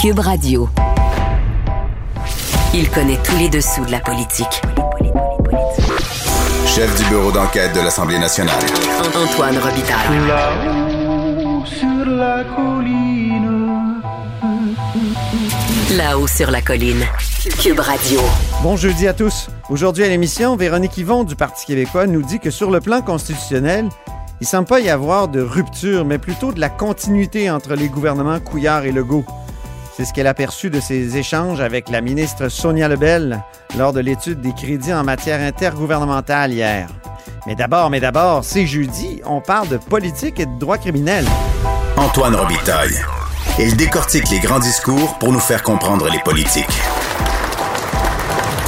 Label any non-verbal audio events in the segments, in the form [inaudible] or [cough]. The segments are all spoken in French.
Cube Radio. Il connaît tous les dessous de la politique. Chef du bureau d'enquête de l'Assemblée nationale. Antoine Robitaille. Là-haut sur la colline. Là-haut sur la colline. Cube Radio. Bon jeudi à tous. Aujourd'hui à l'émission, Véronique Yvon du Parti québécois nous dit que sur le plan constitutionnel, il semble pas y avoir de rupture, mais plutôt de la continuité entre les gouvernements Couillard et Legault. C'est ce qu'elle a perçu de ses échanges avec la ministre Sonia Lebel lors de l'étude des crédits en matière intergouvernementale hier. Mais d'abord, mais d'abord, c'est jeudi, on parle de politique et de droit criminel. Antoine Robitaille. Il décortique les grands discours pour nous faire comprendre les politiques.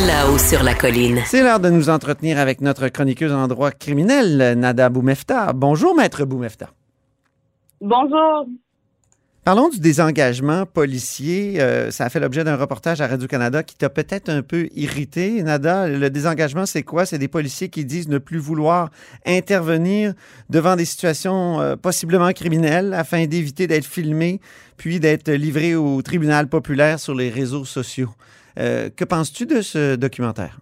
Là-haut sur la colline. C'est l'heure de nous entretenir avec notre chroniqueuse en droit criminel, Nada Boumefta. Bonjour, maître Boumefta. Bonjour. Parlons du désengagement policier. Euh, ça a fait l'objet d'un reportage à Radio-Canada qui t'a peut-être un peu irrité. Nada, le désengagement, c'est quoi? C'est des policiers qui disent ne plus vouloir intervenir devant des situations euh, possiblement criminelles afin d'éviter d'être filmés puis d'être livrés au tribunal populaire sur les réseaux sociaux. Euh, que penses-tu de ce documentaire?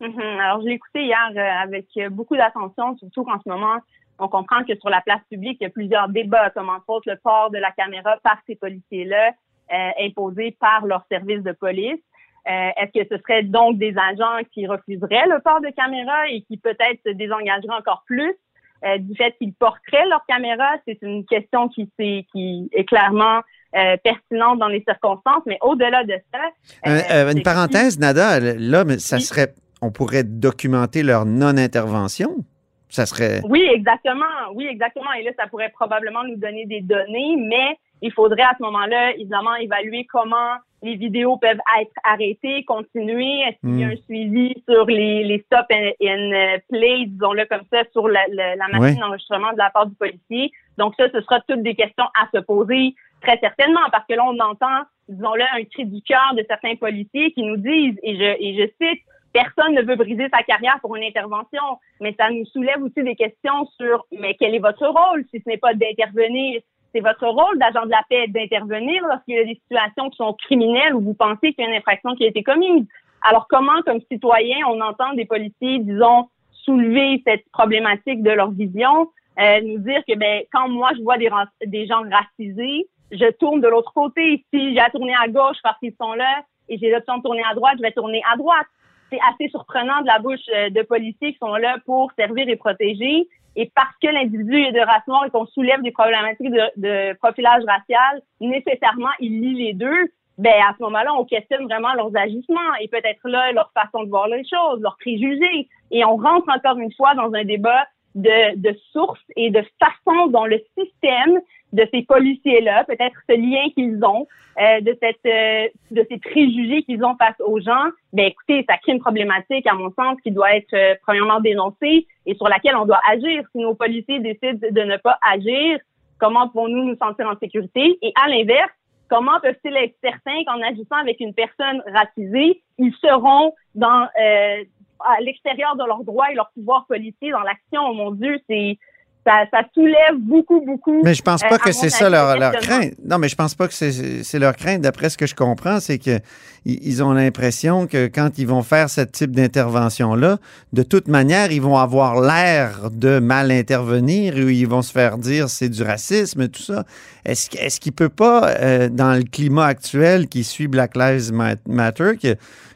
Mhm. Alors, je l'ai écouté hier avec beaucoup d'attention, surtout qu'en ce moment, on comprend que sur la place publique, il y a plusieurs débats, comme entre autres le port de la caméra par ces policiers-là, euh, imposé par leur service de police. Euh, Est-ce que ce serait donc des agents qui refuseraient le port de caméra et qui peut-être se désengageraient encore plus euh, du fait qu'ils porteraient leur caméra? C'est une question qui, est, qui est clairement euh, pertinente dans les circonstances, mais au-delà de ça... Euh, euh, une parenthèse, Nada, là, mais ça Oui. serait, on pourrait documenter leur non-intervention? Ça serait. Oui, exactement. Oui, exactement. Et là, ça pourrait probablement nous donner des données, mais il faudrait à ce moment-là, évidemment, évaluer comment les vidéos peuvent être arrêtées, continuer. Est-ce qu'il y a Mm. un suivi sur les, les stop and, and, euh, play, disons-le comme ça, sur la, la, la machine Oui. d'enregistrement de la part du policier? Donc ça, ce sera toutes des questions à se poser très certainement, parce que là, on entend, disons-le, un cri du cœur de certains policiers qui nous disent, et je, et je cite, personne ne veut briser sa carrière pour une intervention, mais ça nous soulève aussi des questions sur, mais quel est votre rôle? Si ce n'est pas d'intervenir? C'est votre rôle d'agent de la paix d'intervenir lorsqu'il y a des situations qui sont criminelles où vous pensez qu'il y a une infraction qui a été commise. Alors comment, comme citoyen, on entend des policiers, disons, soulever cette problématique de leur vision, euh, nous dire que ben quand moi je vois des, des gens racisés, je tourne de l'autre côté. Si j'ai à tourner à gauche parce qu'ils sont là et j'ai l'option de tourner à droite, je vais tourner à droite. C'est assez surprenant de la bouche euh, de policiers qui sont là pour servir et protéger. Et parce que l'individu est de race noire et qu'on soulève des problématiques de, de profilage racial, nécessairement, il lit les deux. Ben, à ce moment-là, on questionne vraiment leurs agissements et peut-être là, leur façon de voir les choses, leurs préjugés. Et on rentre encore une fois dans un débat de, de sources et de façon dont le système de ces policiers-là, peut-être ce lien qu'ils ont, euh, de cette euh, de ces préjugés qu'ils ont face aux gens, ben écoutez, ça crée une problématique à mon sens qui doit être euh, premièrement dénoncée et sur laquelle on doit agir. Si nos policiers décident de ne pas agir, comment pouvons-nous nous sentir en sécurité? Et à l'inverse, comment peuvent-ils être certains qu'en agissant avec une personne racisée, ils seront dans euh, à l'extérieur de leurs droits et leur pouvoir policier dans l'action Oh mon Dieu, c'est ça, ça soulève beaucoup, beaucoup. Mais je pense euh, pas à que c'est ça leur, le leur crainte. Non, mais je pense pas que c'est leur crainte. D'après ce que je comprends, c'est que i- ils ont l'impression que quand ils vont faire ce type d'intervention-là, de toute manière, ils vont avoir l'air de mal intervenir ou ils vont se faire dire c'est du racisme, tout ça. Est-ce est-ce qu'il peut pas, euh, dans le climat actuel qui suit Black Lives Ma- Matter, qui,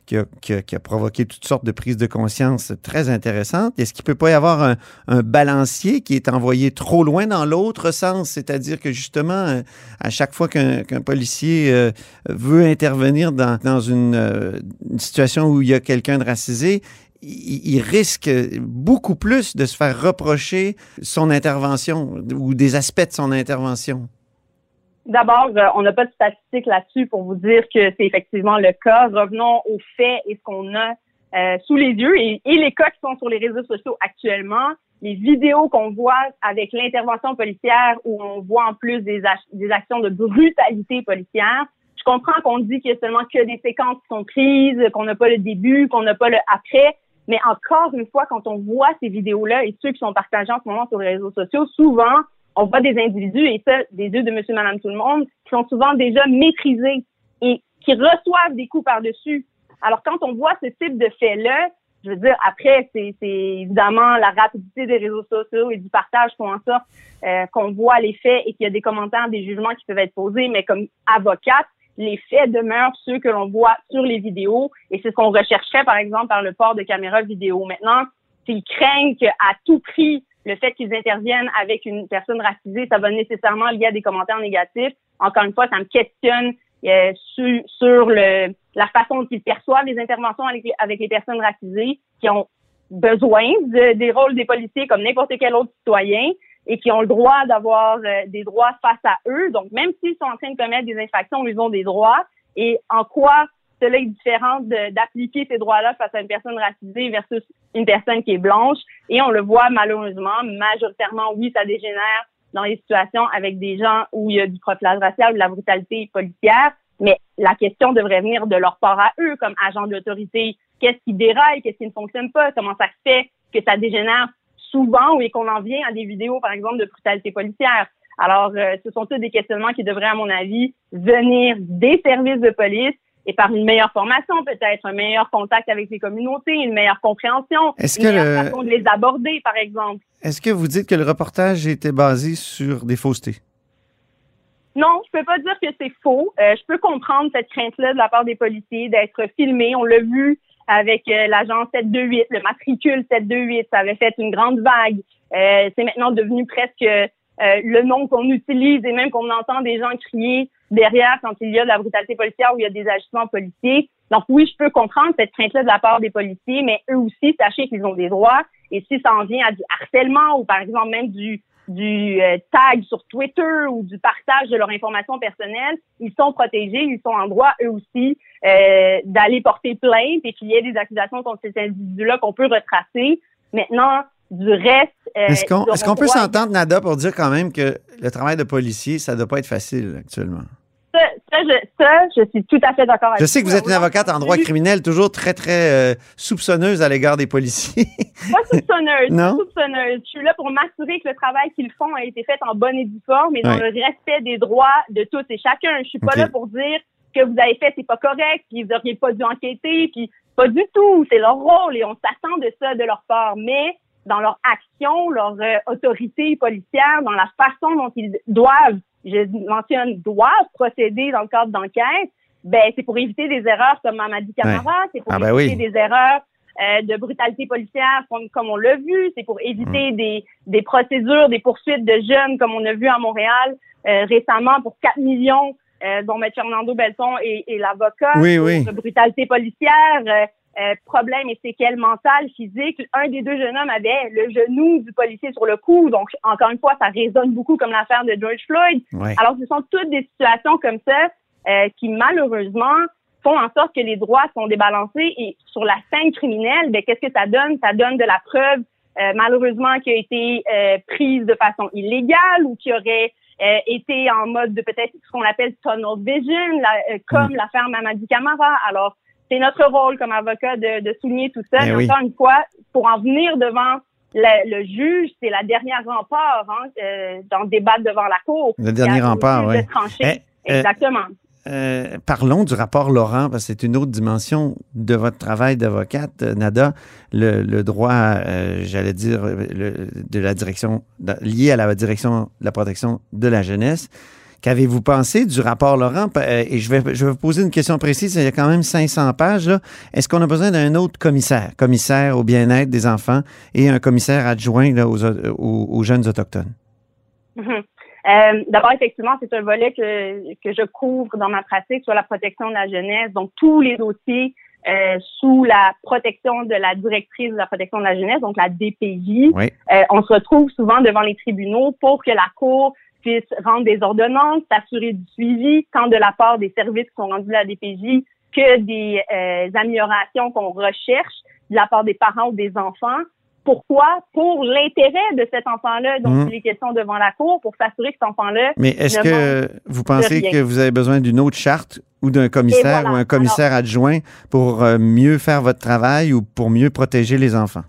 qui a, qui a- qui a provoqué toutes sortes de prises de conscience très intéressantes. Est-ce qu'il ne peut pas y avoir un, un balancier qui est envoyé trop loin dans l'autre sens? C'est-à-dire que justement, à chaque fois qu'un policier euh, veut intervenir dans, dans une, euh, une situation où il y a quelqu'un de racisé, il risque beaucoup plus de se faire reprocher son intervention ou des aspects de son intervention. D'abord, euh, on n'a pas de statistiques là-dessus pour vous dire que c'est effectivement le cas. Revenons aux faits et ce qu'on a euh, sous les yeux et, et les cas qui sont sur les réseaux sociaux actuellement. Les vidéos qu'on voit avec l'intervention policière où on voit en plus des, des actions de brutalité policière. Je comprends qu'on dit qu'il y a seulement que des séquences qui sont prises, qu'on n'a pas le début, qu'on n'a pas le après. Mais encore une fois, quand on voit ces vidéos-là et ceux qui sont partagés en ce moment sur les réseaux sociaux, souvent, on voit des individus, et ça, des yeux de monsieur, madame, tout le monde, qui sont souvent déjà maîtrisés et qui reçoivent des coups par-dessus. Alors, quand on voit ce type de fait-là, je veux dire, après, c'est évidemment la rapidité des réseaux sociaux et du partage font en sorte euh, qu'on voit les faits et qu'il y a des commentaires, des jugements qui peuvent être posés, mais comme avocate, les faits demeurent ceux que l'on voit sur les vidéos et c'est ce qu'on rechercherait, par exemple, par le port de caméras vidéo. Maintenant, s'ils craignent qu'à tout prix, le fait qu'ils interviennent avec une personne racisée, ça va nécessairement lier à des commentaires négatifs. Encore une fois, ça me questionne euh, sur, sur le, la façon dont ils perçoivent les interventions avec, avec les personnes racisées qui ont besoin de, des rôles des policiers comme n'importe quel autre citoyen et qui ont le droit d'avoir euh, des droits face à eux. Donc, même s'ils sont en train de commettre des infractions, ils ont des droits. Et en quoi cela est différent d'appliquer ces droits-là face à une personne racisée versus une personne qui est blanche. Et on le voit malheureusement, majoritairement, oui, ça dégénère dans les situations avec des gens où il y a du profilage racial ou de la brutalité policière. Mais la question devrait venir de leur part à eux comme agents d'autorité. Qu'est-ce qui déraille? Qu'est-ce qui ne fonctionne pas? Comment ça fait que ça dégénère souvent ou qu'on en vient à des vidéos, par exemple, de brutalité policière? Alors, euh, ce sont tous des questionnements qui devraient, à mon avis, venir des services de police et par une meilleure formation, peut-être un meilleur contact avec les communautés, une meilleure compréhension, Est-ce une que meilleure le- façon de les aborder, par exemple. Est-ce que vous dites que le reportage était basé sur des faussetés? Non, je peux pas dire que c'est faux. Euh, je peux comprendre cette crainte-là de la part des policiers d'être filmés. On l'a vu avec euh, l'agent 728, le matricule 728, ça avait fait une grande vague. Euh, c'est maintenant devenu presque euh, le nom qu'on utilise et même qu'on entend des gens crier derrière quand il y a de la brutalité policière ou il y a des agissements policiers. Donc oui, je peux comprendre cette crainte-là de la part des policiers, mais eux aussi, sachez qu'ils ont des droits. Et si ça en vient à du harcèlement ou par exemple même du du euh, tag sur Twitter ou du partage de leur information personnelle, ils sont protégés, ils sont en droit eux aussi euh, d'aller porter plainte et qu'il y ait des accusations contre ces individus-là qu'on peut retracer. Maintenant, du reste, euh, Est-ce qu'on qu'on peut s'entendre, Nada, pour dire quand même que le travail de policier, ça ne doit pas être facile actuellement? ça, ça, je, ça, je suis tout à fait d'accord avec Je sais que vous êtes une avocate en droit criminel, toujours très, très euh, soupçonneuse à l'égard des policiers. [laughs] Pas soupçonneuse, Non? pas soupçonneuse. Je suis là pour m'assurer que le travail qu'ils font a été fait en bonne et due forme et dans Ouais. le respect des droits de tous et chacun. Je suis pas là pour dire que vous avez fait c'est pas correct, puis vous auriez pas dû enquêter, puis pas du tout. C'est leur rôle et on s'attend de ça de leur part. Mais dans leur action, leur euh, autorité policière, dans la façon dont ils doivent, je mentionne doivent procéder dans le cadre d'enquête, ben c'est pour éviter des erreurs comme Mamadi Camara, c'est pour Ah ben éviter oui. des erreurs euh, de brutalité policière comme, comme on l'a vu, c'est pour éviter Mm. des, des procédures, des poursuites de jeunes comme on a vu à Montréal euh, récemment pour 4 millions euh, dont M. Fernando Belton est, est l'avocat Oui, oui. brutalité policière, euh, euh, problème et séquelles mentales, physiques. Un des deux jeunes hommes avait le genou du policier sur le cou. Donc, encore une fois, ça résonne beaucoup comme l'affaire de George Floyd. Ouais. Alors, ce sont toutes des situations comme ça euh, qui, malheureusement, font en sorte que les droits sont débalancés. Et sur la scène criminelle, ben, qu'est-ce que ça donne? Ça donne de la preuve, euh, malheureusement, qui a été euh, prise de façon illégale ou qui aurait euh, été en mode de peut-être ce qu'on appelle tunnel vision, la- euh, comme l'affaire Mamadi Camara. Alors, c'est notre rôle comme avocat de, de souligner tout ça. Ben Mais oui. encore une fois, pour en venir devant le, le juge, c'est la dernière rempart hein, euh, dans le débat devant la cour. Le dernier rempart, oui. de trancher. Eh, euh, Exactement. Euh, parlons du rapport Laurent, parce que c'est une autre dimension de votre travail d'avocate, euh, Nada. Le, le droit, euh, j'allais dire, le- de la direction, lié à la direction de la protection de la jeunesse. Qu'avez-vous pensé du rapport Laurent? Euh, Et je vais, je vais vous poser une question précise. Il y a quand même 500 pages. Est-ce qu'on a besoin d'un autre commissaire? Commissaire au bien-être des enfants et un commissaire adjoint là, aux, aux- aux jeunes autochtones? [laughs] Euh, D'abord, effectivement, c'est un volet que, que je couvre dans ma pratique sur la protection de la jeunesse. Donc, tous les dossiers euh, sous la protection de la directrice de la protection de la jeunesse, donc la DPJ, Oui. euh, on se retrouve souvent devant les tribunaux pour que la Cour puisse rendre des ordonnances, s'assurer du suivi, tant de la part des services qui sont rendus à la DPJ que des euh, améliorations qu'on recherche de la part des parents ou des enfants. Pourquoi? Pour l'intérêt de cet enfant-là dont Mhm. il est question devant la Cour, pour s'assurer que cet enfant-là Mais est-ce que vous pensez que vous avez besoin d'une autre charte ou d'un commissaire voilà. ou un commissaire adjoint pour euh, mieux faire votre travail ou pour mieux protéger les enfants?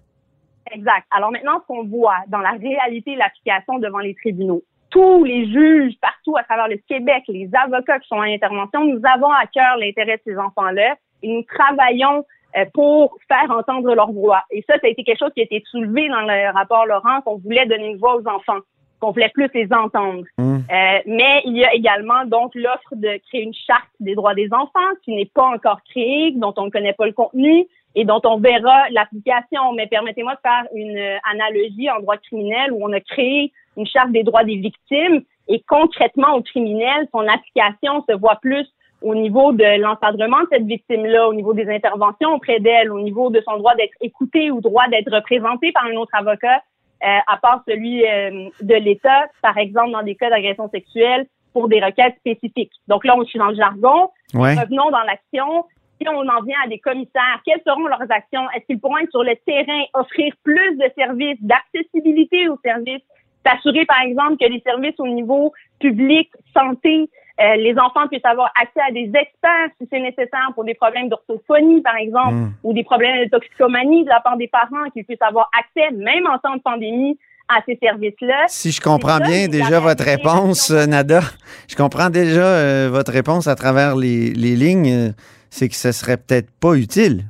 Exact. Alors maintenant, ce qu'on voit dans la réalité et l'application devant les tribunaux, tous les juges partout à travers le Québec, les avocats qui sont en intervention, nous avons à cœur l'intérêt de ces enfants-là et nous travaillons euh, pour faire entendre leur voix. Et ça, ça a été quelque chose qui a été soulevé dans le rapport Laurent, qu'on voulait donner une voix aux enfants, qu'on voulait plus les entendre. Mmh. Euh, mais il y a également donc l'offre de créer une charte des droits des enfants qui n'est pas encore créée, dont on ne connaît pas le contenu et dont on verra l'application. Mais permettez-moi de faire une euh, analogie en droit criminel où on a créé une charte des droits des victimes et concrètement au criminel, son application se voit plus au niveau de l'encadrement de cette victime-là, au niveau des interventions auprès d'elle, au niveau de son droit d'être écouté ou droit d'être représenté par un autre avocat, euh, à part celui euh, de l'État, par exemple dans des cas d'agression sexuelle pour des requêtes spécifiques. Donc là, on est dans le jargon. Ouais. Revenons dans l'action. Si on en vient à des commissaires, quelles seront leurs actions? Est-ce qu'ils pourront être sur le terrain, offrir plus de services, d'accessibilité aux services, s'assurer, par exemple, que les services au niveau public, santé, euh, les enfants puissent avoir accès à des experts si c'est nécessaire pour des problèmes d'orthophonie, par exemple, Mm. ou des problèmes de toxicomanie de la part des parents, qu'ils puissent avoir accès, même en temps de pandémie, à ces services-là. Si je comprends ça, bien déjà votre réponse, euh, Nada, je comprends déjà euh, votre réponse à travers les, les lignes, euh, c'est que ce serait peut-être pas utile.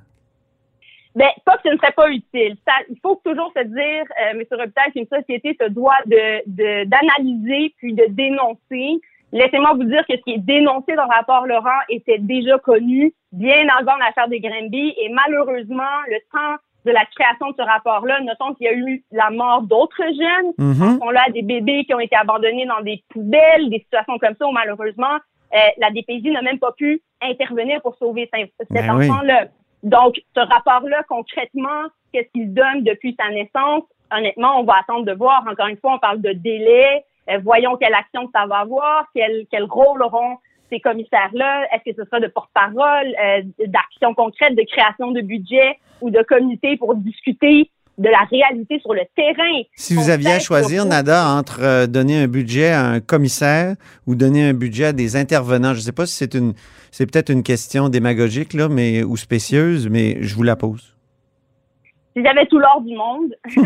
Ben, pas que ce ne serait pas utile. Ça, il faut toujours se dire, euh, M. Robitaille, qu'une société se doit de de- d'analyser puis de dénoncer. Laissez-moi vous dire que ce qui est dénoncé dans le rapport Laurent était déjà connu bien avant l'affaire des Granby et malheureusement, le temps de la création de ce rapport-là, notons qu'il y a eu la mort d'autres jeunes. Mhm. On a des bébés qui ont été abandonnés dans des poubelles, des situations comme ça où malheureusement, euh, la DPJ n'a même pas pu intervenir pour sauver cet cet Ben oui. Donc, ce rapport-là, concrètement, qu'est-ce qu'il donne depuis sa naissance? Honnêtement, on va attendre de voir. Encore une fois, on parle de délai. Euh, voyons quelle action ça va avoir, quel, quel rôle auront ces commissaires-là. Est-ce que ce sera de porte-parole, euh, d'action concrète, de création de budget ou de comité pour discuter de la réalité sur le terrain? Si vous aviez à choisir, Nada, entre euh, donner un budget à un commissaire ou donner un budget à des intervenants, je ne sais pas si c'est une, c'est peut-être une question démagogique là, mais ou spécieuse, mais je vous la pose. Si j'avais tout l'or du monde. [laughs]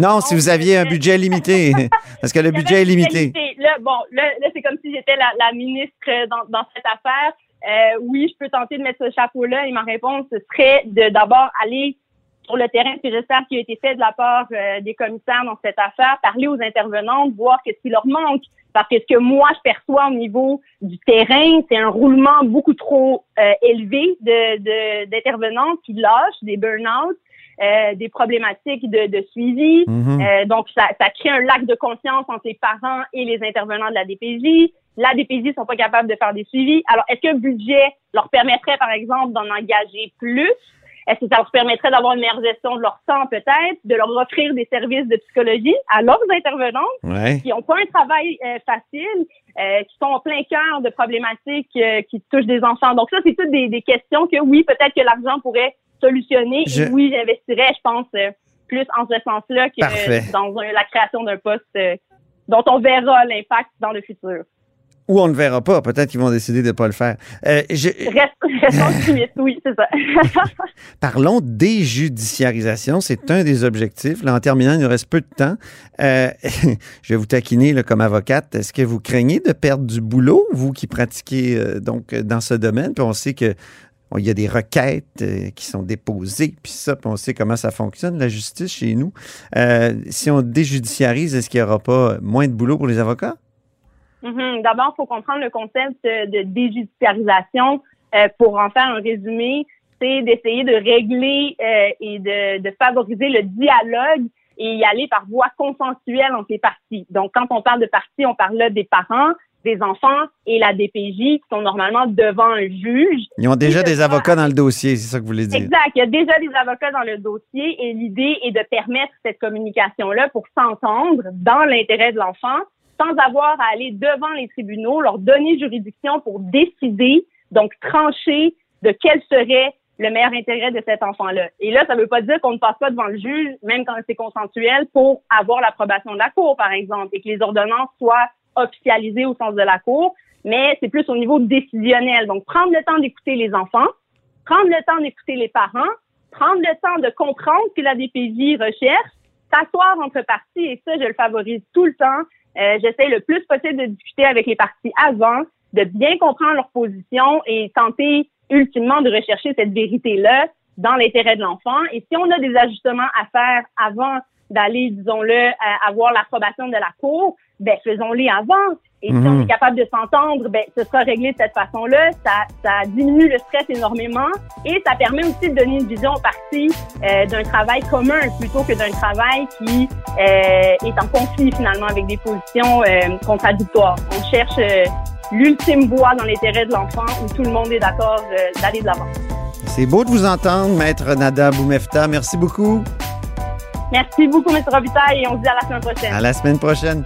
Non, si vous aviez [laughs] un budget limité, parce que le budget est limité. Là, bon, là, là c'est comme si j'étais la, la ministre dans, dans cette affaire. Euh, oui, je peux tenter de mettre ce chapeau-là et ma réponse serait de d'abord aller sur le terrain, ce que j'espère qui a été fait de la part euh, des commissaires dans cette affaire, parler aux intervenantes, voir qu'est-ce qui leur manque. Parce que ce que moi, je perçois au niveau du terrain, c'est un roulement beaucoup trop euh, élevé de de- d'intervenantes qui lâchent, des burn-out, euh, des problématiques de, de suivi. Mhm. Euh, donc, ça, ça crée un lac de confiance entre les parents et les intervenants de la DPJ. La DPJ sont pas capables de faire des suivis. Alors, est-ce qu'un budget leur permettrait, par exemple, d'en engager plus? Est-ce que ça leur permettrait d'avoir une meilleure gestion de leur temps, peut-être, de leur offrir des services de psychologie à leurs intervenants Ouais. qui n'ont pas un travail euh, facile, euh, qui sont en plein cœur de problématiques euh, qui touchent des enfants? Donc ça, c'est toutes des, des questions que oui, peut-être que l'argent pourrait solutionner. Je- Et oui, j'investirais, je pense, euh, plus en ce sens-là que dans un- la création d'un poste euh, dont on verra l'impact dans le futur. Ou on ne verra pas. Peut-être qu'ils vont décider de ne pas le faire. Euh, je- Reste, oui, c'est ça. [laughs] Parlons déjudiciarisation, c'est un des objectifs. Là, en terminant, il nous reste peu de temps. Euh, [laughs] je vais vous taquiner là, comme avocate. Est-ce que vous craignez de perdre du boulot, vous qui pratiquez euh, donc dans ce domaine? Puis on sait que il y a des requêtes euh, qui sont déposées, puis ça, puis on sait comment ça fonctionne, la justice chez nous. Euh, si on déjudiciarise, est-ce qu'il n'y aura pas moins de boulot pour les avocats? Mhm. D'abord, il faut comprendre le concept de déjudiciarisation. Euh, pour en faire un résumé, c'est d'essayer de régler euh, et de, de favoriser le dialogue et y aller par voie consensuelle entre les parties. Donc, quand on parle de parties, on parle là des parents, des enfants et la DPJ qui sont normalement devant un juge. Ils ont déjà des avocats dans le dossier, c'est ça que vous voulez dire? Exact. Il y a déjà des avocats dans le dossier et l'idée est de permettre cette communication-là pour s'entendre dans l'intérêt de l'enfant sans avoir à aller devant les tribunaux, leur donner juridiction pour décider, donc trancher de quel serait le meilleur intérêt de cet enfant-là. Et là, ça ne veut pas dire qu'on ne passe pas devant le juge, même quand c'est consensuel, pour avoir l'approbation de la Cour, par exemple, et que les ordonnances soient officialisées au sens de la Cour, mais c'est plus au niveau décisionnel. Donc, prendre le temps d'écouter les enfants, prendre le temps d'écouter les parents, prendre le temps de comprendre ce que la DPJ recherche, s'asseoir entre parties, et ça, je le favorise tout le temps. Euh, J'essaie le plus possible de discuter avec les partis avant, de bien comprendre leur position et tenter ultimement de rechercher cette vérité-là dans l'intérêt de l'enfant. Et si on a des ajustements à faire avant d'aller, disons-le, avoir l'approbation de la Cour, ben faisons-les avant. Et si on Mhm. est capable de s'entendre, ben ce sera réglé de cette façon-là. Ça, ça diminue le stress énormément et ça permet aussi de donner une vision au parti euh, d'un travail commun plutôt que d'un travail qui euh, est en conflit finalement avec des positions euh, contradictoires. On cherche euh, l'ultime voie dans l'intérêt de l'enfant où tout le monde est d'accord euh, d'aller de l'avant. C'est beau de vous entendre, Maître Nada Boumefta. Merci beaucoup. Merci beaucoup, M. Robitaille, et on se dit à la semaine prochaine. À la semaine prochaine.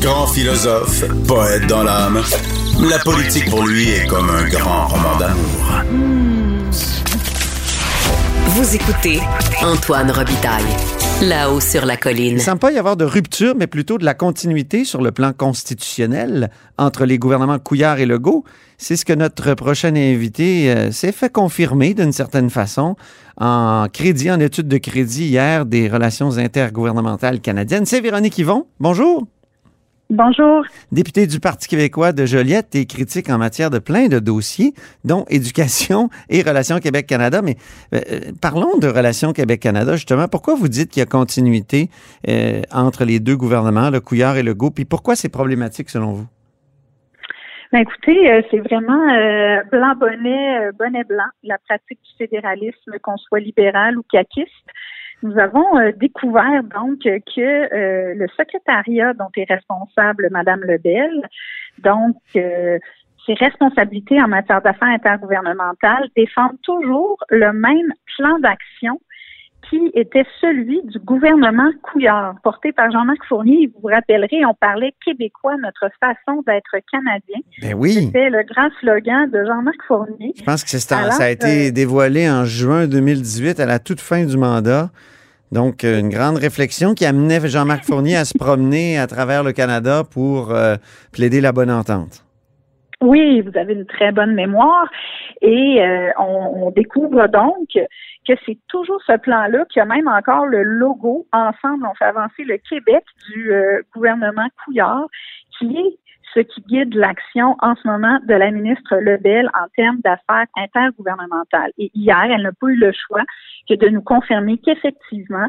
Grand philosophe, poète dans l'âme, la politique pour lui est comme un grand roman d'amour. Vous écoutez Antoine Robitaille, là-haut sur la colline. Il ne semble pas y avoir de rupture, mais plutôt de la continuité sur le plan constitutionnel entre les gouvernements Couillard et Legault. C'est ce que notre prochain invité euh, s'est fait confirmer d'une certaine façon en crédit, en étude de crédit hier des relations intergouvernementales canadiennes. C'est Véronique Yvon. Bonjour. Bonjour. Députée du Parti québécois de Joliette et critique en matière de plein de dossiers, dont [laughs] éducation et Relations Québec-Canada. Mais euh, euh, parlons de Relations Québec-Canada, justement. Pourquoi vous dites qu'il y a continuité euh, entre les deux gouvernements, le Couillard et le Go, puis pourquoi c'est problématique selon vous? Ben écoutez, euh, c'est vraiment euh, blanc bonnet, euh, bonnet blanc, la pratique du fédéralisme, qu'on soit libéral ou caquiste. Nous avons euh, découvert donc que euh, le secrétariat dont est responsable Madame Lebel, donc euh, ses responsabilités en matière d'affaires intergouvernementales défendent toujours le même plan d'action qui était celui du gouvernement Couillard, porté par Jean-Marc Fournier. Vous vous rappellerez, on parlait québécois, notre façon d'être canadien. Ben oui. C'était le grand slogan de Jean-Marc Fournier. Je pense que Alors, ça a été dévoilé en juin 2018, à la toute fin du mandat. Donc, euh, une grande réflexion qui amenait Jean-Marc Fournier à se promener à travers le Canada pour euh, plaider la bonne entente. Oui, vous avez une très bonne mémoire. Et euh, on, découvre donc que c'est toujours ce plan-là qui a même encore le logo. Ensemble, on fait avancer le Québec du euh, gouvernement Couillard, qui est ce qui guide l'action en ce moment de la ministre Lebel en termes d'affaires intergouvernementales. Et hier, elle n'a pas eu le choix que de nous confirmer qu'effectivement,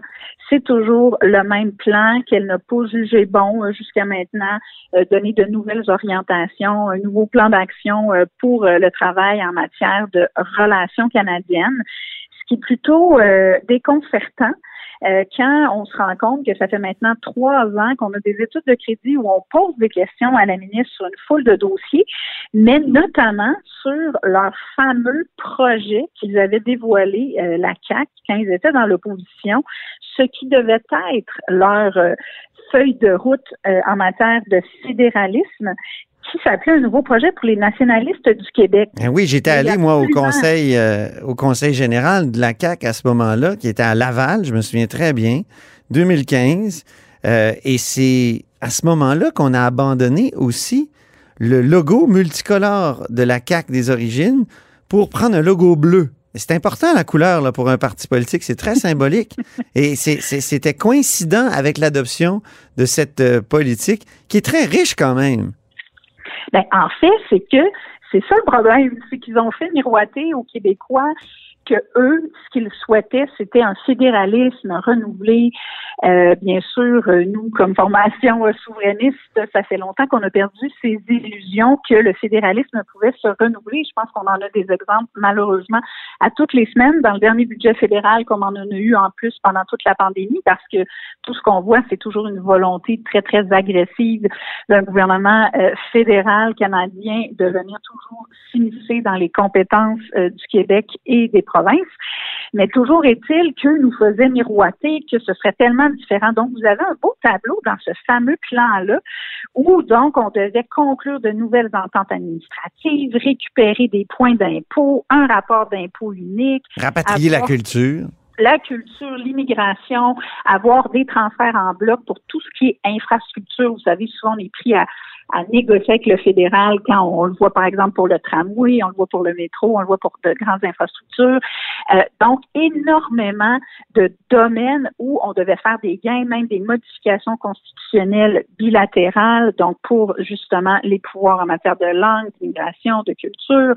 c'est toujours le même plan, qu'elle n'a pas jugé bon euh, jusqu'à maintenant, euh, donner de nouvelles orientations, un nouveau plan d'action euh, pour le travail en matière de relations canadiennes, ce qui est plutôt déconcertant. Euh, quand on se rend compte que ça fait maintenant trois ans qu'on a des études de crédit où on pose des questions à la ministre sur une foule de dossiers, mais notamment sur leur fameux projet qu'ils avaient dévoilé, euh, la CAC, quand ils étaient dans l'opposition, ce qui devait être leur euh, feuille de route euh, en matière de fédéralisme qui s'appelait un nouveau projet pour les nationalistes du Québec. Ben oui, j'étais allé, moi, au conseil, euh, au conseil général de la CAQ à ce moment-là, qui était à Laval, je me souviens très bien, 2015. Euh, et c'est à ce moment-là qu'on a abandonné aussi le logo multicolore de la CAQ des origines pour prendre un logo bleu. C'est important la couleur là, pour un parti politique, c'est très symbolique. [laughs] Et c'était coïncident avec l'adoption de cette euh, politique qui est très riche quand même. Ben, en fait, c'est que c'est ça le problème, c'est qu'ils ont fait miroiter aux Québécois que eux, ce qu'ils souhaitaient, c'était un fédéralisme renouvelé. Euh, bien sûr, euh, nous, comme formation euh, souverainiste, ça fait longtemps qu'on a perdu ces illusions que le fédéralisme pouvait se renouveler. Je pense qu'on en a des exemples, malheureusement, à toutes les semaines dans le dernier budget fédéral, comme on en a eu en plus pendant toute la pandémie, parce que tout ce qu'on voit, c'est toujours une volonté très, très agressive d'un gouvernement fédéral canadien de venir toujours s'immiscer dans les compétences du Québec et des provinces. Mais toujours est-il que nous faisait miroiter que ce serait tellement différent. Donc, vous avez un beau tableau dans ce fameux plan-là où, donc, on devait conclure de nouvelles ententes administratives, récupérer des points d'impôt, un rapport d'impôt unique, Rapatrier la culture. la culture, l'immigration, avoir des transferts en bloc pour tout ce qui est infrastructure. Vous savez, souvent on est pris à, à négocier avec le fédéral quand on, le voit par exemple pour le tramway, on le voit pour le métro, on le voit pour de grandes infrastructures. Euh, donc, énormément de domaines où on devait faire des gains, même des modifications constitutionnelles bilatérales, donc pour justement les pouvoirs en matière de langue, d'immigration, de culture,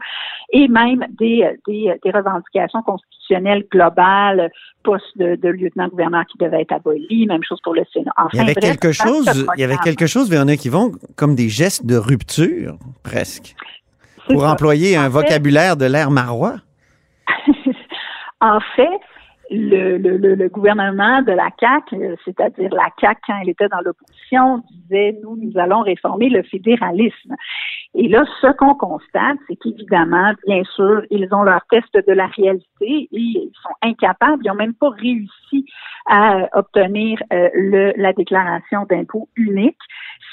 et même des, des, des revendications constitutionnelles globales, poste de, de lieutenant-gouverneur qui devait être aboli, même chose pour le Sénat. Enfin, Il y avait bref, quelque chose, il y avait quelque chose, Véronique Yvon, comme des gestes de rupture, presque, pour ça. employer un fait- vocabulaire de l'ère marois? [laughs] en fait, le, le, le, le gouvernement de la CAQ, euh, c'est-à-dire la CAQ quand elle était dans l'opposition, disait nous, nous allons réformer le fédéralisme. Et là, ce qu'on constate, c'est qu'évidemment, bien sûr, ils ont leur test de la réalité et ils sont incapables, ils n'ont même pas réussi à obtenir euh, la déclaration d'impôt unique.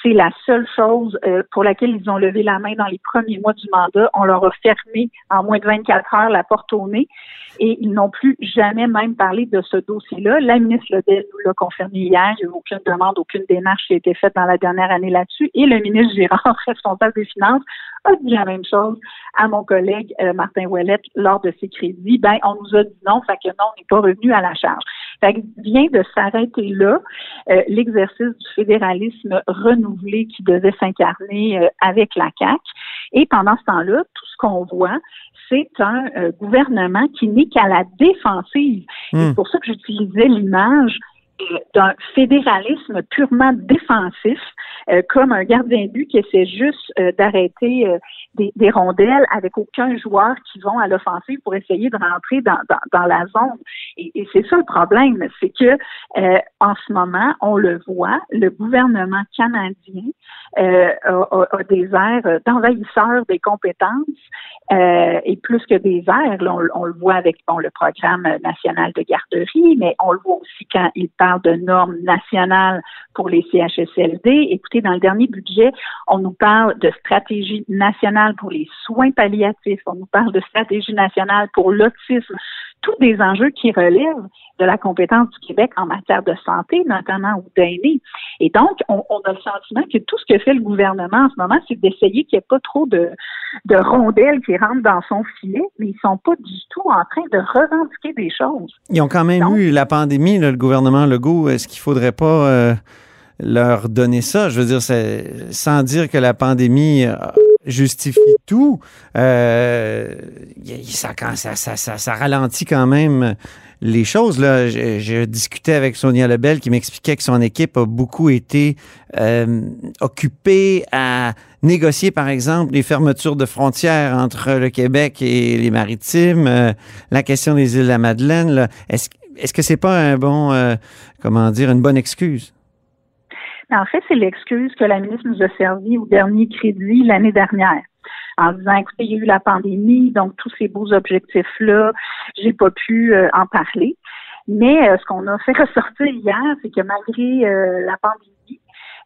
C'est la seule chose euh, pour laquelle ils ont levé la main dans les premiers mois du mandat. On leur a fermé en moins de 24 heures la porte au nez et ils n'ont plus jamais même parlé de ce dossier-là. La ministre Lebel nous l'a confirmé hier. Il n'y a eu aucune demande, aucune démarche qui a été faite dans la dernière année là-dessus. Et le ministre Girard, [laughs] responsable des Finances, a dit la même chose à mon collègue euh, Martin Ouellette lors de ses crédits. Ben, on nous a dit non, fait que non, on n'est pas revenu à la charge. Fait que vient de s'arrêter là euh, l'exercice du fédéralisme renouvelé qui devait s'incarner euh, avec la CAQ. Et pendant ce temps-là, tout ce qu'on voit, c'est un euh, gouvernement qui n'est qu'à la défensive. Hmm. C'est pour ça que j'utilisais l'image d'un fédéralisme purement défensif, euh, comme un gardien de but qui essaie juste euh, d'arrêter euh, des, des rondelles avec aucun joueur qui vont à l'offensive pour essayer de rentrer dans, dans, dans la zone. Et, et c'est ça le problème, c'est que euh, en ce moment, on le voit, le gouvernement canadien euh, a, a- a des airs d'envahisseur des compétences euh, et plus que des airs, là, on, on le voit avec bon, le programme national de garderie, mais on le voit aussi quand il parle de normes nationales pour les CHSLD. Écoutez, dans le dernier budget, on nous parle de stratégie nationale pour les soins palliatifs, on nous parle de stratégie nationale pour l'autisme, tous des enjeux qui relèvent de la compétence du Québec en matière de santé, notamment ou d'aînés. Et donc, on, on a le sentiment que tout ce que fait le gouvernement en ce moment, c'est d'essayer qu'il n'y ait pas trop de, de rondelles qui rentrent dans son filet, mais ils sont pas du tout en train de revendiquer des choses. Ils ont quand même eu la pandémie, là, le gouvernement Legault. Est-ce qu'il faudrait pas euh, leur donner ça? Je veux dire, sans dire que la pandémie euh, justifie tout, euh, ça, ralentit quand même les choses. Là, discuté avec Sonia Lebel qui m'expliquait que son équipe a beaucoup été euh, occupée à négocier, par exemple, les fermetures de frontières entre le Québec et les Maritimes, euh, la question des îles de la Madeleine. Est-ce est-ce que c'est pas un bon, comment dire, une bonne excuse? En fait, c'est l'excuse que la ministre nous a servi au dernier crédit l'année dernière. En disant, écoutez, il y a eu la pandémie, donc tous ces beaux objectifs-là, j'ai pas pu euh, en parler. Mais euh, ce qu'on a fait [laughs] ressortir hier, c'est que malgré euh, la pandémie,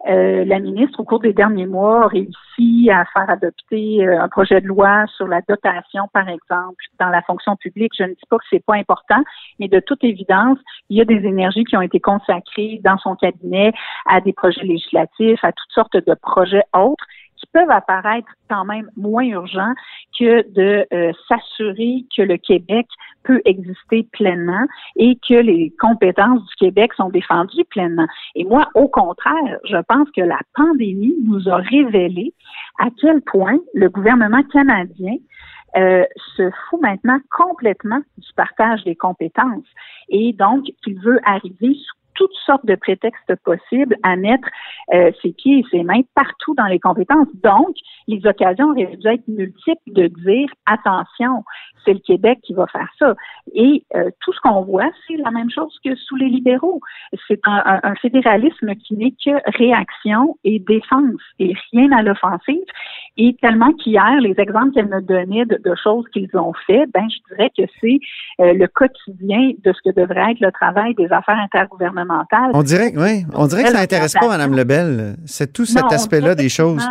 euh, la ministre, au cours des derniers mois, a réussi à faire adopter euh, un projet de loi sur la dotation, par exemple, dans la fonction publique. Je ne dis pas que c'est pas important, mais de toute évidence, il y a des énergies qui ont été consacrées dans son cabinet à des projets législatifs, à toutes sortes de projets autres qui peuvent apparaître quand même moins urgents que de euh, s'assurer que le Québec peut exister pleinement et que les compétences du Québec sont défendues pleinement. Et moi, au contraire, je pense que la pandémie nous a révélé à quel point le gouvernement canadien euh, se fout maintenant complètement du partage des compétences et donc qu'il veut arriver sous toutes sortes de prétextes possibles à mettre euh, ses pieds et ses mains partout dans les compétences. Donc, les occasions auraient dû être multiples de dire attention, c'est le Québec qui va faire ça. Et euh, tout ce qu'on voit, c'est la même chose que sous les libéraux. C'est un, un, un fédéralisme qui n'est que réaction et défense et rien à l'offensive. Et tellement qu'hier, les exemples qu'elle me donnait de, de choses qu'ils ont fait, ben je dirais que c'est euh, le quotidien de ce que devrait être le travail des affaires intergouvernementales. On dirait, oui, on dirait que ça n'intéresse pas Mme Lebel. C'est tout cet aspect-là des choses.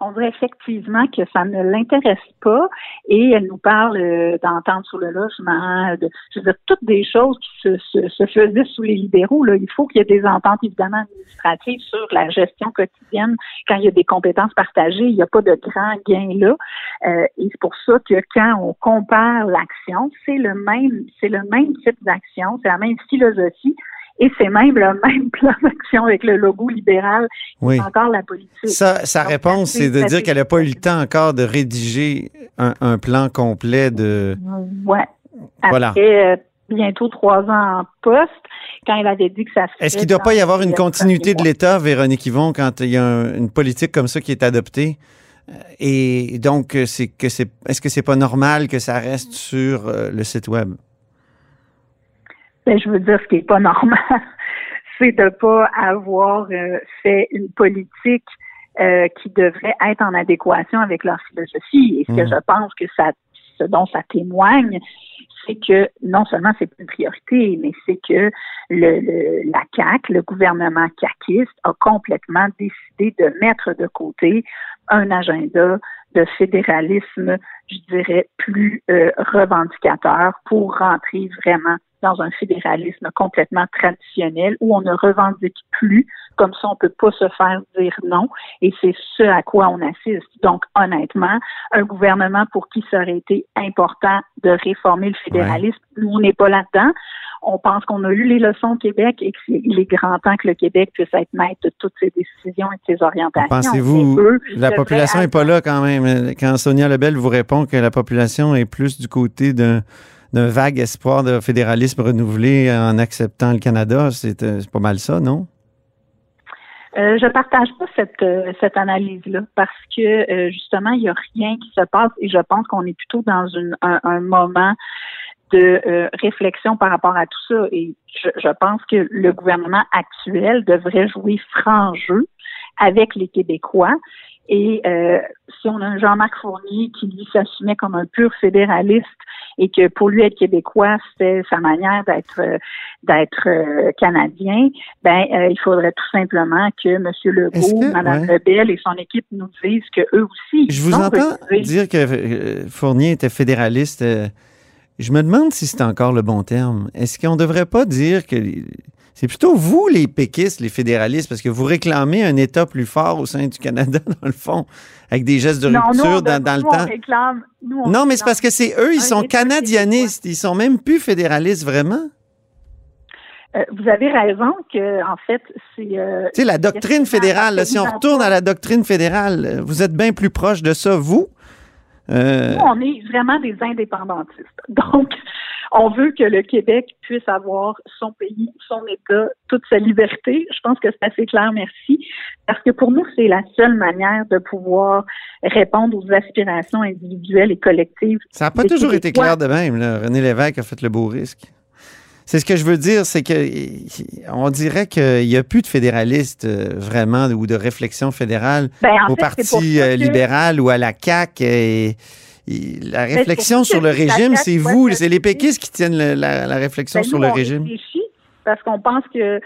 On dirait effectivement que ça ne l'intéresse pas et elle nous parle euh, d'entente sur le logement, de, je veux dire, toutes des choses qui se, se, se faisaient sous les libéraux. Là. Il faut qu'il y ait des ententes, évidemment, administratives sur la gestion quotidienne. Quand il y a des compétences partagées, il n'y a pas de grand gain là. Euh, et c'est pour ça que quand on compare l'action, c'est le même, c'est le même type d'action, c'est la même philosophie, et c'est même le [laughs] même plan d'action avec le logo libéral. Oui. encore la politique. Ça, sa Donc, réponse, c'est de dire qu'elle n'a pas eu le temps encore de rédiger un, un plan complet de. Ouais. Voilà. Après euh, bientôt trois ans en poste, quand elle avait dit que ça se Est-ce qu'il ne doit pas y avoir une continuité de l'État, Véronique Yvon, quand il y a un- une politique comme ça qui est adoptée? Et donc, c'est que c'est, est-ce que c'est pas normal que ça reste sur euh, le site web? Ben, je veux dire, ce qui n'est pas normal, [laughs] c'est de pas avoir euh, fait une politique euh, qui devrait être en adéquation avec leur philosophie. Et ce que Mhm. je pense que ça, ce dont ça témoigne, c'est que non seulement c'est une priorité, mais c'est que le, le- la CAC, le gouvernement caquiste, a complètement décidé de mettre de côté un agenda de fédéralisme, je dirais, plus euh, revendicateur pour rentrer vraiment dans un fédéralisme complètement traditionnel où on ne revendique plus, comme ça on peut pas se faire dire non, et c'est ce à quoi on assiste. Donc honnêtement, un gouvernement pour qui ça aurait été important de réformer le fédéralisme, nous on n'est pas là-dedans. On pense qu'on a lu les leçons au Québec et qu'il est grand temps que le Québec puisse être maître de toutes ses décisions et de ses orientations. Pensez-vous, la population n'est pas là quand même? Quand Sonia Lebel vous répond que la population est plus du côté d'un, d'un vague espoir de fédéralisme renouvelé en acceptant le Canada, c'est, euh, pas mal ça, non? Euh, je partage pas cette euh, cette analyse-là parce que euh, justement il y a rien qui se passe et je pense qu'on est plutôt dans un, moment de réflexion par rapport à tout ça. Et je, je pense que le gouvernement actuel devrait jouer franc jeu avec les Québécois et euh, si on a un Jean-Marc Fournier qui lui s'assumait comme un pur fédéraliste et que pour lui être québécois c'était sa manière d'être euh, d'être euh, canadien, ben euh, il faudrait tout simplement que M. Legault, que- Mme ouais. Lebel et son équipe nous disent que eux aussi Je vous entends dire que Fournier était fédéraliste. je me demande si c'est encore le bon terme. Est-ce qu'on ne devrait pas dire que c'est plutôt vous, les péquistes, les fédéralistes, parce que vous réclamez un État plus fort au sein du Canada, [laughs] dans le fond, avec des gestes de Non, nous, rupture dans, dans le nous, temps? réclame- nous, on Non, mais c'est parce que c'est eux, ils sont canadianistes. Ils sont même plus fédéralistes, vraiment. Euh, vous avez raison que en fait c'est euh, Tu sais, la doctrine fédérale, là, si on retourne à la doctrine fédérale, vous êtes bien plus proche de ça, vous? Euh, Nous, on est vraiment des indépendantistes. Donc, on veut que le Québec puisse avoir son pays, son État, toute sa liberté. Je pense que c'est assez clair, merci. Parce que pour nous, c'est la seule manière de pouvoir répondre aux aspirations individuelles et collectives. Ça n'a pas toujours été clair de même. Là. René Lévesque a fait le beau risque. C'est ce que je veux dire, c'est que on dirait qu'il n'y a plus de fédéralistes euh, vraiment ou de réflexion fédérale Ben, en au fait, Parti euh, libéral ou à la CAQ. Et la réflexion sur le régime, c'est vous, c'est les péquistes qui tiennent le- la, la réflexion Ben, sur le on régime. parce qu'on pense que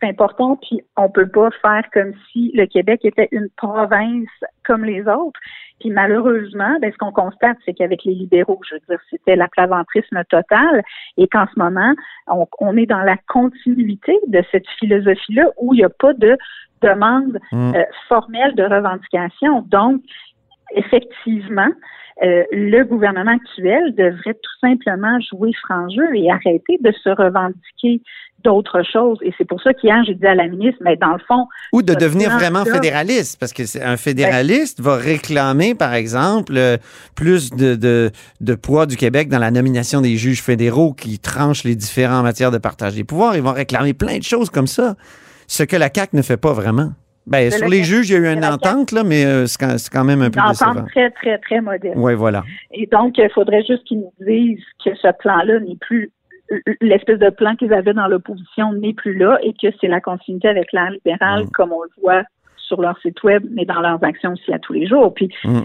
c'est important, puis on peut pas faire comme si le Québec était une province comme les autres. Puis malheureusement, ben, ce qu'on constate, c'est qu'avec les libéraux, je veux dire, c'était l'aplaventrisme total, et qu'en ce moment, on, on est dans la continuité de cette philosophie-là où il n'y a pas de demande Mm. euh, formelle de revendication. Donc, effectivement, euh, le gouvernement actuel devrait tout simplement jouer franc jeu et arrêter de se revendiquer d'autres choses. Et c'est pour ça qu'hier, j'ai dit à la ministre, mais dans le fond, Ou de devenir vraiment fédéraliste, parce que c'est un fédéraliste va réclamer, par exemple, euh, plus de, de, de poids du Québec dans la nomination des juges fédéraux qui tranchent les différents matières de partage des pouvoirs. Ils vont réclamer plein de choses comme ça, ce que la CAQ ne fait pas vraiment. De sur les juges, il y a eu une entente, là, mais euh, c'est quand, même un peu une décevant. entente très, très, très modeste. Oui, voilà. Et donc, il faudrait juste qu'ils nous disent que ce plan-là n'est plus l'espèce de plan qu'ils avaient dans l'opposition n'est plus là et que c'est la continuité avec l'air libéral Mm. comme on le voit sur leur site web, mais dans leurs actions aussi à tous les jours. Puis, Mm.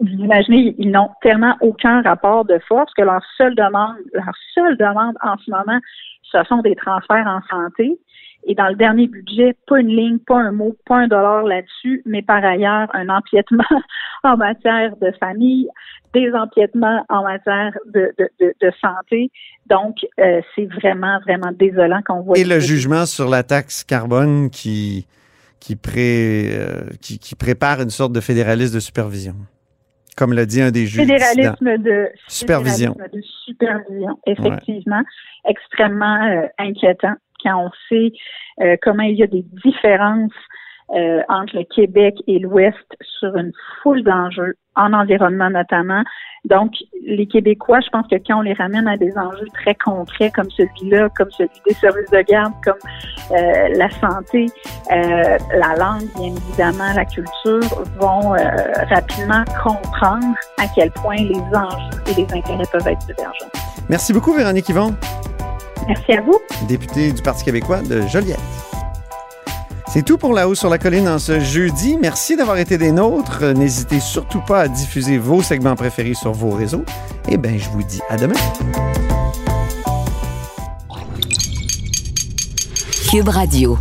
vous imaginez, ils n'ont tellement aucun rapport de force que leur seule demande, leur seule demande en ce moment, ce sont des transferts en santé. Et dans le dernier budget, pas une ligne, pas un mot, pas un dollar là-dessus, mais par ailleurs, un empiètement [laughs] en matière de famille, des empiètements en matière de, de, de, santé. Donc, euh, c'est vraiment, vraiment désolant qu'on voit. Et le jugement sur la taxe carbone qui, qui, pré, euh, qui, qui, prépare une sorte de fédéralisme de supervision. Comme l'a dit un des juges. Fédéralisme de supervision. Fédéralisme de supervision, effectivement. Extrêmement euh, inquiétant quand on sait comment il y a des différences euh, entre le Québec et l'Ouest sur une foule d'enjeux, en environnement notamment. Donc, les Québécois, je pense que quand on les ramène à des enjeux très concrets comme celui-là, comme celui des services de garde, comme euh, la santé, euh, la langue, bien évidemment, la culture, vont rapidement comprendre à quel point les enjeux et les intérêts peuvent être divergents. Merci beaucoup, Véronique Yvon. Merci à vous. Députée du Parti québécois de Joliette. C'est tout pour La Haut sur la Colline en ce jeudi. Merci d'avoir été des nôtres. N'hésitez surtout pas à diffuser vos segments préférés sur vos réseaux. Et eh bien, je vous dis à demain. Cube Radio.